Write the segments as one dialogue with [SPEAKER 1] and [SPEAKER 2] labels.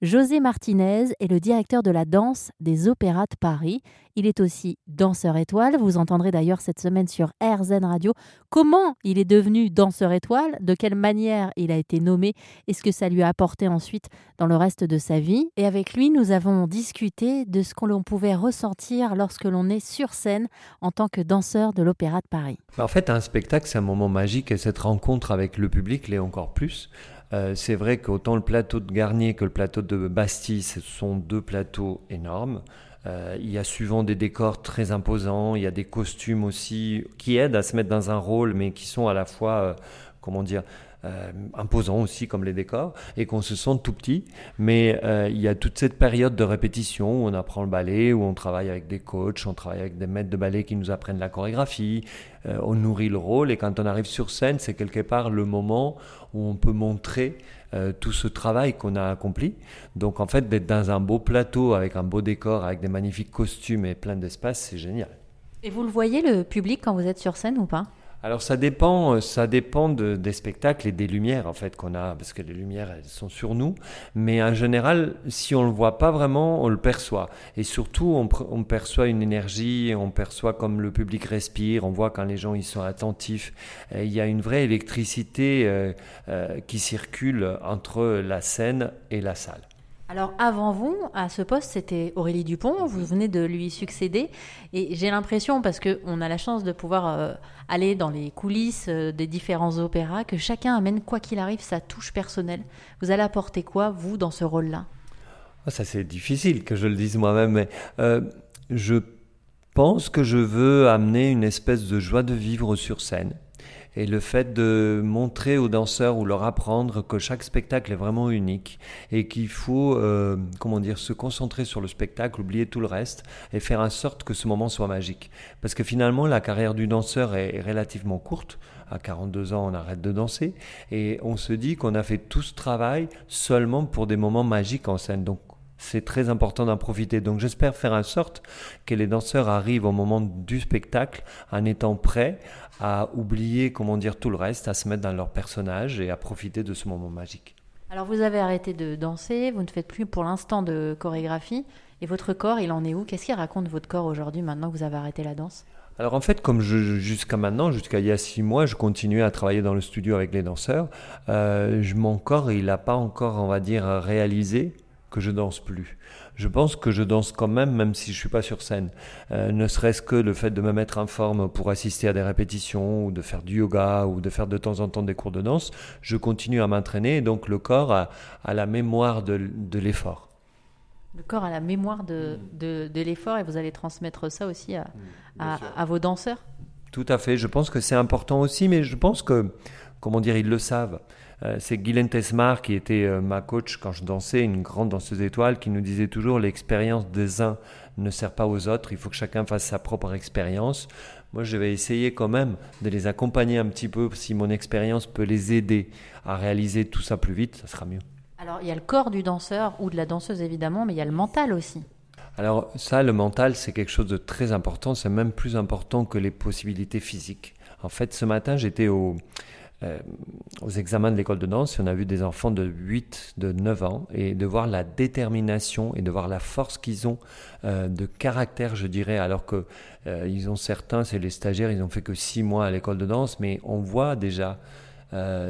[SPEAKER 1] José Martinez est le directeur de la danse des Opéras de Paris. Il est aussi danseur étoile. Vous entendrez d'ailleurs cette semaine sur RZN Radio comment il est devenu danseur étoile, de quelle manière il a été nommé et ce que ça lui a apporté ensuite dans le reste de sa vie. Et avec lui, nous avons discuté de ce qu'on pouvait ressentir lorsque l'on est sur scène en tant que danseur de l'Opéra de Paris.
[SPEAKER 2] En fait, un spectacle, c'est un moment magique et cette rencontre avec le public l'est encore plus. Euh, c'est vrai qu'autant le plateau de Garnier que le plateau de Bastille, ce sont deux plateaux énormes. Euh, il y a souvent des décors très imposants, il y a des costumes aussi qui aident à se mettre dans un rôle, mais qui sont à la fois, euh, comment dire, euh, imposants aussi comme les décors et qu'on se sente tout petit. Mais euh, il y a toute cette période de répétition où on apprend le ballet, où on travaille avec des coachs, on travaille avec des maîtres de ballet qui nous apprennent la chorégraphie, euh, on nourrit le rôle et quand on arrive sur scène, c'est quelque part le moment où on peut montrer tout ce travail qu'on a accompli. Donc en fait, d'être dans un beau plateau avec un beau décor, avec des magnifiques costumes et plein d'espace, c'est génial.
[SPEAKER 1] Et vous le voyez le public quand vous êtes sur scène ou pas?
[SPEAKER 2] Alors ça dépend, euh, ça dépend des spectacles et des lumières en fait qu'on a, parce que les lumières elles sont sur nous. Mais en général, si on le voit pas vraiment, on le perçoit. Et surtout, on, perçoit une énergie, on perçoit comme le public respire, on voit quand les gens ils sont attentifs. il y a une vraie électricité euh, euh, qui circule entre la scène et la salle.
[SPEAKER 1] Alors avant vous, à ce poste, c'était Aurélie Dupont, vous venez de lui succéder, et j'ai l'impression, parce qu'on a la chance de pouvoir euh, aller dans les coulisses euh, des différents opéras, que chacun amène, quoi qu'il arrive, sa touche personnelle. Vous allez apporter quoi, vous, dans ce rôle-là?
[SPEAKER 2] Ah, Ça c'est difficile que je le dise moi-même, mais euh, je pense que je veux amener une espèce de joie de vivre sur scène et le fait de montrer aux danseurs ou leur apprendre que chaque spectacle est vraiment unique et qu'il faut, euh, comment dire, se concentrer sur le spectacle, oublier tout le reste et faire en sorte que ce moment soit magique. Parce que finalement, la carrière du danseur est relativement courte. À 42 ans, on arrête de danser et on se dit qu'on a fait tout ce travail seulement pour des moments magiques en scène. Donc c'est très important d'en profiter. Donc j'espère faire en sorte que les danseurs arrivent au moment du spectacle en étant prêts à oublier, comment dire, tout le reste, à se mettre dans leur personnage et à profiter de ce moment magique.
[SPEAKER 1] Alors vous avez arrêté de danser, vous ne faites plus pour l'instant de chorégraphie, et votre corps, il en est où? Qu'est-ce qu'il raconte votre corps aujourd'hui maintenant que vous avez arrêté la danse?
[SPEAKER 2] Alors en fait, comme jusqu'à maintenant, jusqu'à il y a six mois, je continuais à travailler dans le studio avec les danseurs. Euh, mon corps, il n'a pas encore, on va dire, réalisé que je danse plus. Je pense que je danse quand même, même si je suis pas sur scène. Euh, ne serait-ce que le fait de me mettre en forme pour assister à des répétitions ou de faire du yoga ou de faire de temps en temps des cours de danse, je continue à m'entraîner et donc le corps a, la mémoire de, l'effort.
[SPEAKER 1] Le corps a la mémoire de, de, l'effort et vous allez transmettre ça aussi à, mm, à, vos danseurs?
[SPEAKER 2] Tout à fait. Je pense que c'est important aussi, mais je pense que, comment dire, ils le savent. Euh, c'est Guylaine Tesmar qui était euh, ma coach quand je dansais, une grande danseuse étoile, qui nous disait toujours l'expérience des uns ne sert pas aux autres, il faut que chacun fasse sa propre expérience. Moi, je vais essayer quand même de les accompagner un petit peu. Si mon expérience peut les aider à réaliser tout ça plus vite, ça sera mieux.
[SPEAKER 1] Alors, il y a le corps du danseur ou de la danseuse évidemment, mais il y a le mental aussi.
[SPEAKER 2] Alors ça, le mental, c'est quelque chose de très important. C'est même plus important que les possibilités physiques. En fait, ce matin, j'étais au, euh, aux examens de l'école de danse, on a vu des enfants de 8, de 9 ans, et de voir la détermination et de voir la force qu'ils ont euh, de caractère, je dirais, alors que euh, ils ont certains, c'est les stagiaires, ils ont fait que 6 mois à l'école de danse, mais on voit déjà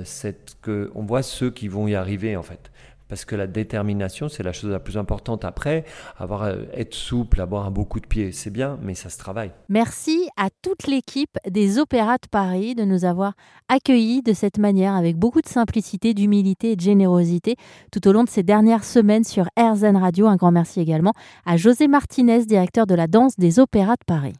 [SPEAKER 2] cette, que, on voit ceux qui vont y arriver en fait parce que la détermination, c'est la chose la plus importante. Après, avoir, euh, être souple, avoir un beau coup de pied, c'est bien, mais ça se travaille.
[SPEAKER 1] Merci à toute l'équipe des Opéras de Paris de nous avoir accueillis de cette manière, avec beaucoup de simplicité, d'humilité et de générosité tout au long de ces dernières semaines sur RZN Radio. Un grand merci également à José Martinez, directeur de la danse des Opéras de Paris.